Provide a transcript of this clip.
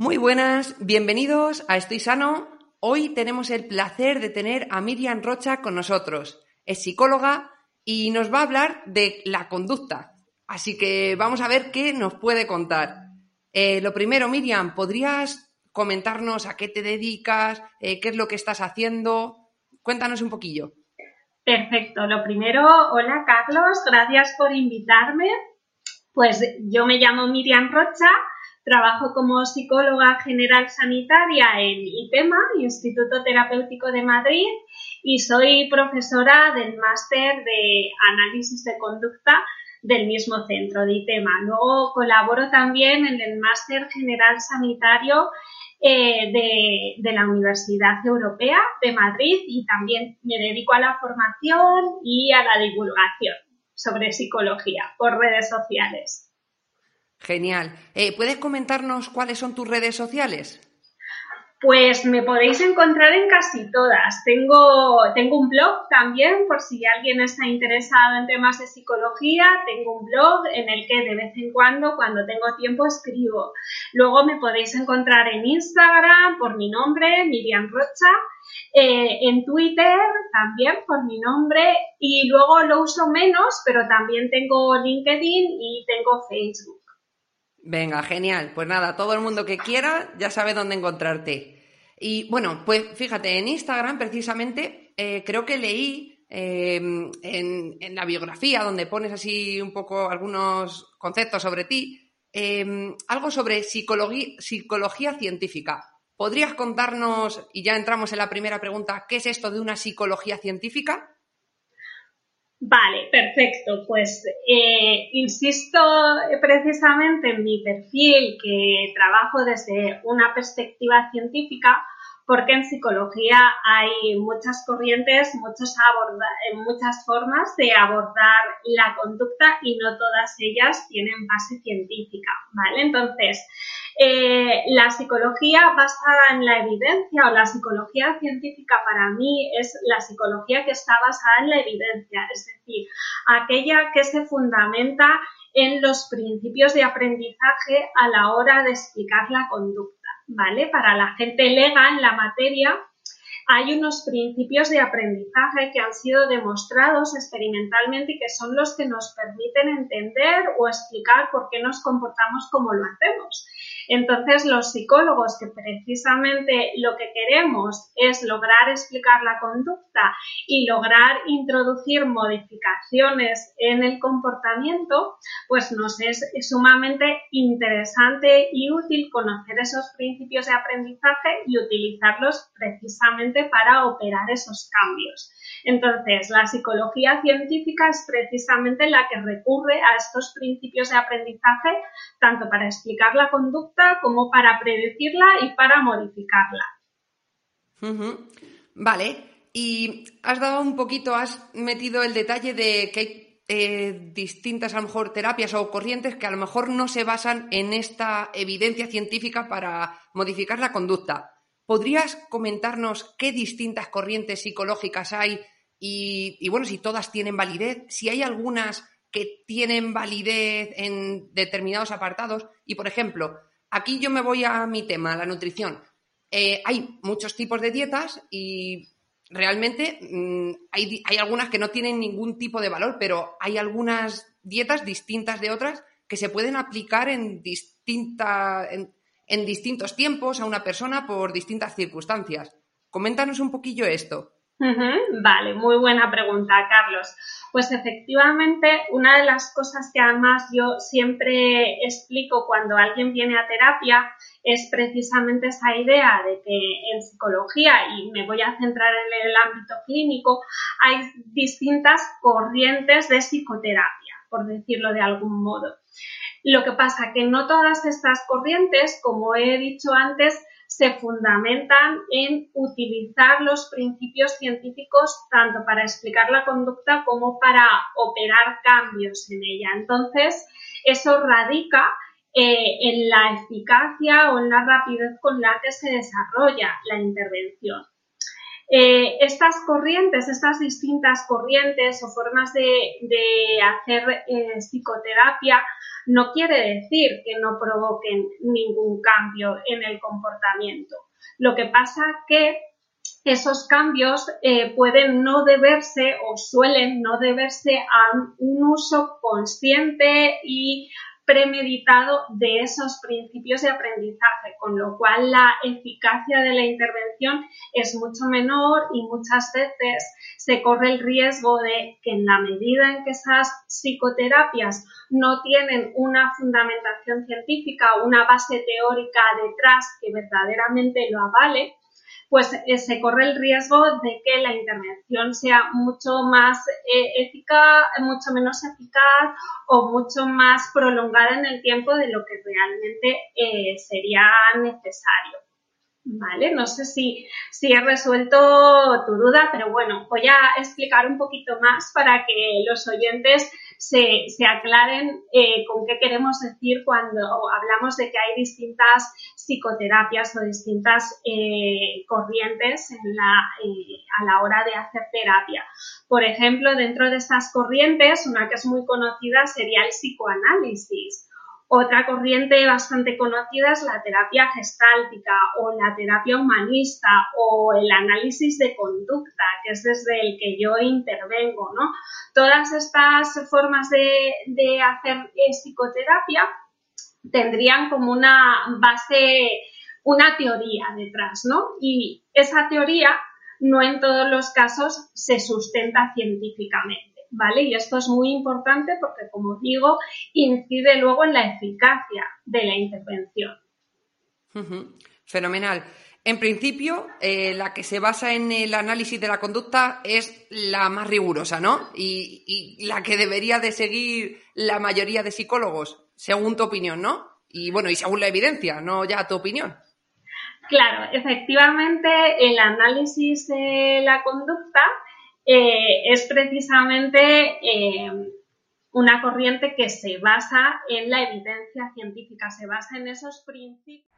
Muy buenas, bienvenidos a Estoy Sano. Hoy tenemos el placer de tener a Miriam Rocha con nosotros. Es psicóloga y nos va a hablar de la conducta. Así que vamos a ver qué nos puede contar. Eh, lo primero, Miriam, ¿podrías comentarnos a qué te dedicas, eh, qué es lo que estás haciendo? Cuéntanos un poquillo. Perfecto. Lo primero, hola Carlos, gracias por invitarme. Pues yo me llamo Miriam Rocha, trabajo como psicóloga general sanitaria en IPEMA, Instituto Terapéutico de Madrid, y soy profesora del máster de análisis de conducta del mismo centro de IPEMA. Luego colaboro también en el máster general sanitario eh, de, la Universidad Europea de Madrid y también me dedico a la formación y a la divulgación sobre psicología por redes sociales. Genial. Eh, ¿Puedes comentarnos cuáles son tus redes sociales? Pues me podéis encontrar en casi todas. Tengo, tengo un blog también, por si alguien está interesado en temas de psicología. Tengo un blog en el que de vez en cuando, cuando tengo tiempo, escribo. Luego me podéis encontrar en Instagram por mi nombre, Miriam Rocha. Eh, en Twitter también por mi nombre y luego lo uso menos, pero también tengo LinkedIn y tengo Facebook. Venga, genial. Pues nada, todo el mundo que quiera ya sabe dónde encontrarte. Y bueno, pues fíjate, en Instagram precisamente eh, creo que leí eh, en, la biografía donde pones así un poco algunos conceptos sobre ti, eh, algo sobre psicología, psicología científica. ¿Podrías contarnos, y ya entramos en la primera pregunta, qué es esto de una psicología científica? Vale, perfecto. Pues eh, insisto precisamente en mi perfil que trabajo desde una perspectiva científica porque en psicología hay muchas corrientes, eh, muchas formas de abordar la conducta y no todas ellas tienen base científica, ¿vale? Entonces, eh, la psicología basada en la evidencia o la psicología científica para mí es la psicología que está basada en la evidencia, es decir, aquella que se fundamenta en los principios de aprendizaje a la hora de explicar la conducta, ¿vale? Para la gente lega en la materia, hay unos principios de aprendizaje que han sido demostrados experimentalmente y que son los que nos permiten entender o explicar por qué nos comportamos como lo hacemos. Entonces, los psicólogos que precisamente lo que queremos es lograr explicar la conducta y lograr introducir modificaciones en el comportamiento, pues nos es, sumamente interesante y útil conocer esos principios de aprendizaje y utilizarlos precisamente para operar esos cambios. Entonces, la psicología científica es precisamente la que recurre a estos principios de aprendizaje tanto para explicar la conducta como para predecirla y para modificarla. Vale, y has dado un poquito, has metido el detalle de que hay eh, distintas, a lo mejor, terapias o corrientes que a lo mejor no se basan en esta evidencia científica para modificar la conducta. ¿Podrías comentarnos qué distintas corrientes psicológicas hay y, bueno, si todas tienen validez, si hay algunas que tienen validez en determinados apartados? Y, por ejemplo, aquí yo me voy a mi tema, la nutrición. Eh, hay muchos tipos de dietas y realmente mm, hay, algunas que no tienen ningún tipo de valor, pero hay algunas dietas distintas de otras que se pueden aplicar en, distinta, en distintos tiempos a una persona por distintas circunstancias. Coméntanos un poquillo esto. Vale, muy buena pregunta, Carlos. Pues efectivamente, una de las cosas que además yo siempre explico cuando alguien viene a terapia es precisamente esa idea de que en psicología, y me voy a centrar en el ámbito clínico, hay distintas corrientes de psicoterapia, por decirlo de algún modo. Lo que pasa que no todas estas corrientes, como he dicho antes, se fundamentan en utilizar los principios científicos tanto para explicar la conducta como para operar cambios en ella. Entonces, eso radica eh, en la eficacia o en la rapidez con la que se desarrolla la intervención. Eh, estas corrientes, estas distintas corrientes o formas de, hacer eh, psicoterapia no quiere decir que no provoquen ningún cambio en el comportamiento. Lo que pasa que esos cambios eh, pueden no deberse o suelen no deberse a un uso consciente y premeditado de esos principios de aprendizaje, con lo cual la eficacia de la intervención es mucho menor y muchas veces se corre el riesgo de que en la medida en que esas psicoterapias no tienen una fundamentación científica, una base teórica detrás que verdaderamente lo avale, pues eh, se corre el riesgo de que la intervención sea mucho más eh, eficaz, mucho menos eficaz o mucho más prolongada en el tiempo de lo que realmente eh, sería necesario. ¿Vale? No sé si, si he resuelto tu duda, pero bueno, voy a explicar un poquito más para que los oyentes se, aclaren eh, con qué queremos decir cuando hablamos de que hay distintas psicoterapias o distintas eh, corrientes eh, a la hora de hacer terapia. Por ejemplo, dentro de estas corrientes, una que es muy conocida sería el psicoanálisis. Otra corriente bastante conocida es la terapia gestáltica o la terapia humanista o el análisis de conducta, que es desde el que yo intervengo, ¿no? Todas estas formas de, hacer psicoterapia tendrían como una base, una teoría detrás, ¿no? Y esa teoría no en todos los casos se sustenta científicamente. ¿vale? Y esto es muy importante porque, como digo, incide luego en la eficacia de la intervención. Fenomenal. En principio, eh, la que se basa en el análisis de la conducta es la más rigurosa, ¿no? Y, y, la que debería de seguir la mayoría de psicólogos, según tu opinión, ¿no? Y bueno, y según la evidencia, no ya tu opinión. Claro, efectivamente, el análisis de la conducta eh, es precisamente eh, una corriente que se basa en la evidencia científica, se basa en esos principios.